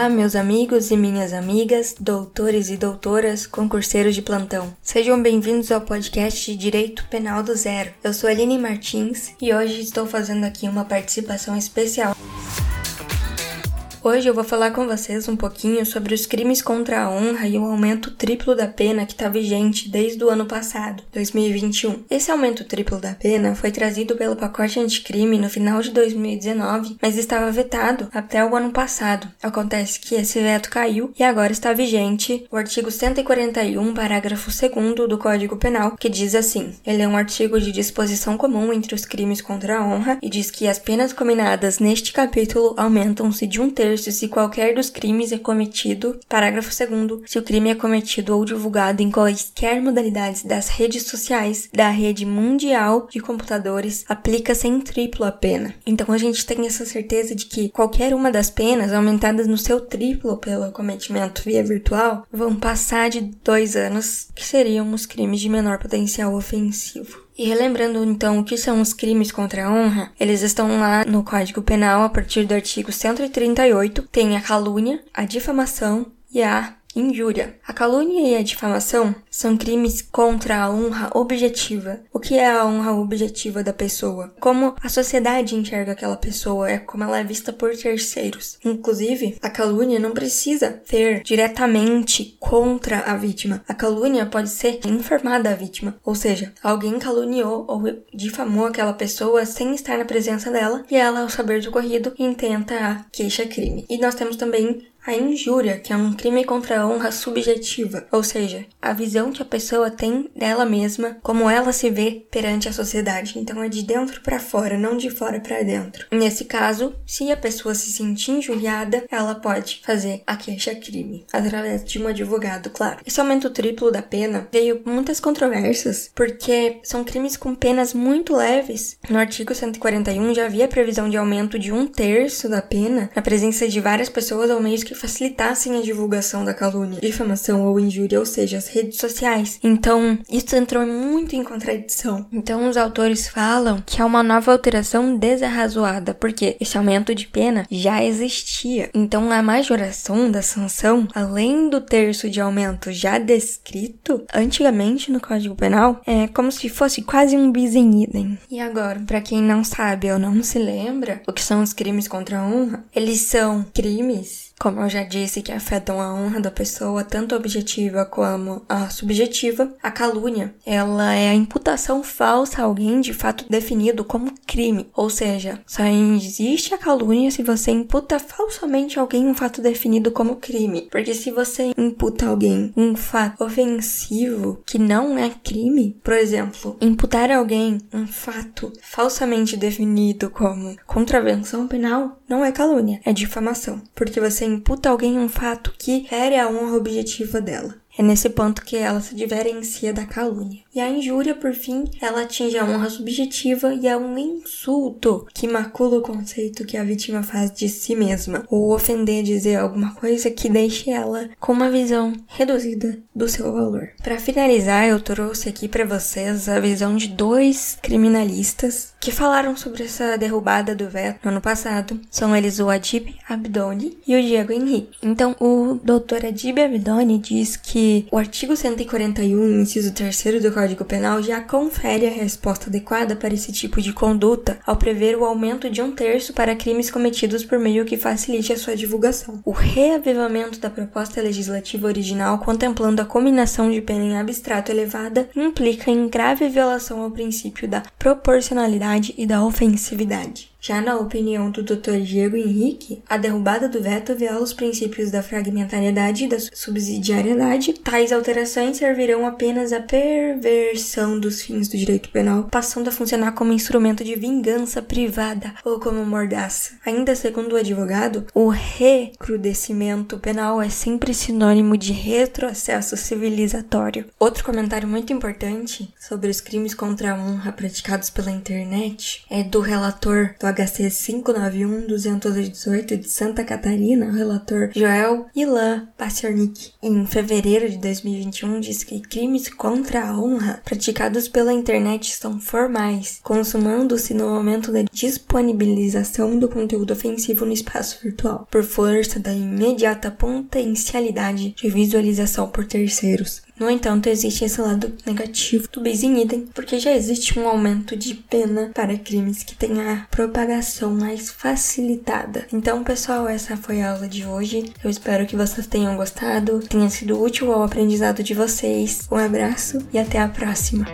Olá, meus amigos e minhas amigas, doutores e doutoras, concurseiros de plantão. Sejam bem-vindos ao podcast Direito Penal do Zero. Eu sou Aline Martins e hoje estou fazendo aqui uma participação especial. Hoje eu vou falar com vocês um pouquinho sobre os crimes contra a honra e o aumento triplo da pena que está vigente desde o ano passado, 2021. Esse aumento triplo da pena foi trazido pelo pacote anticrime no final de 2019, mas estava vetado até o ano passado. Acontece que esse veto caiu e agora está vigente o artigo 141, parágrafo 2 do Código Penal, que diz assim: ele é um artigo de disposição comum entre os crimes contra a honra e diz que as penas combinadas neste capítulo aumentam-se de um terço se qualquer dos crimes é cometido. Parágrafo 2 se o crime é cometido ou divulgado em quaisquer modalidades das redes sociais da rede mundial de computadores, aplica-se em triplo a pena. Então a gente tem essa certeza de que qualquer uma das penas aumentadas no seu triplo pelo cometimento via virtual vão passar de dois anos, que seriam os crimes de menor potencial ofensivo. E relembrando então o que são os crimes contra a honra, eles estão lá no Código Penal a partir do artigo 138, tem a calúnia, a difamação e a Injúria. A calúnia e a difamação são crimes contra a honra objetiva. O que é a honra objetiva da pessoa? Como a sociedade enxerga aquela pessoa, é como ela é vista por terceiros. Inclusive, a calúnia não precisa ser diretamente contra a vítima. A calúnia pode ser informada à vítima, ou seja, alguém caluniou ou difamou aquela pessoa sem estar na presença dela e ela, ao saber do ocorrido, intenta a queixa-crime. E nós temos também a injúria, que é um crime contra a honra subjetiva, ou seja, a visão que a pessoa tem dela mesma, como ela se vê perante a sociedade. Então é de dentro para fora, não de fora para dentro. Nesse caso, se a pessoa se sentir injuriada, ela pode fazer a queixa-crime, através de um advogado, claro. Esse aumento triplo da pena veio muitas controvérsias, porque são crimes com penas muito leves. No artigo 141 já havia previsão de aumento de um terço da pena na presença de várias pessoas ao meio facilitassem a divulgação da calúnia, difamação ou injúria, ou seja, as redes sociais. Então, isso entrou muito em contradição. Então, os autores falam que é uma nova alteração desarrazoada, porque esse aumento de pena já existia. Então, a majoração da sanção, além do terço de aumento já descrito antigamente no Código Penal, é como se fosse quase um bis em idem. E agora, para quem não sabe ou não se lembra o que são os crimes contra a honra, eles são crimes como eu já disse, que afetam a honra da pessoa, tanto objetiva como a subjetiva. A calúnia, ela é a imputação falsa a alguém de fato definido como crime. Ou seja, só existe a calúnia se você imputa falsamente a alguém um fato definido como crime. Porque se você imputa a alguém um fato ofensivo que não é crime, por exemplo, imputar a alguém um fato falsamente definido como contravenção penal, não é calúnia, é difamação. Porque você imputa alguém um fato que fere a honra objetiva dela. É nesse ponto que ela se diferencia da calúnia. E a injúria, por fim, ela atinge a honra subjetiva e é um insulto que macula o conceito que a vítima faz de si mesma, ou ofender dizer alguma coisa que deixe ela com uma visão reduzida do seu valor. Para finalizar, eu trouxe aqui para vocês a visão de dois criminalistas que falaram sobre essa derrubada do veto no ano passado. São eles o Adib Abdoni e o Diego Henrique. Então, o Dr. Adib Abdoni diz que o artigo 141, inciso 3 do Código Penal, já confere a resposta adequada para esse tipo de conduta ao prever o aumento de um terço para crimes cometidos por meio que facilite a sua divulgação. O reavivamento da proposta legislativa original, contemplando a combinação de pena em abstrato elevada, implica em grave violação ao princípio da proporcionalidade e da ofensividade. Já na opinião do Dr. Diego Henrique, a derrubada do veto viola os princípios da fragmentariedade e da subsidiariedade. Tais alterações servirão apenas à perversão dos fins do direito penal, passando a funcionar como instrumento de vingança privada ou como mordaça. Ainda segundo o advogado, o recrudescimento penal é sempre sinônimo de retrocesso civilizatório. Outro comentário muito importante sobre os crimes contra a honra praticados pela internet é do relator do HC 591-218 de Santa Catarina, o relator Joel Ilan Pasternik, em fevereiro de 2021, diz que crimes contra a honra praticados pela internet são formais, consumando-se no momento da disponibilização do conteúdo ofensivo no espaço virtual, por força da imediata potencialidade de visualização por terceiros. No entanto, existe esse lado negativo do bis in idem, porque já existe um aumento de pena para crimes que têm a propagação mais facilitada. Então, pessoal, essa foi a aula de hoje. Eu espero que vocês tenham gostado, tenha sido útil ao aprendizado de vocês. Um abraço e até a próxima.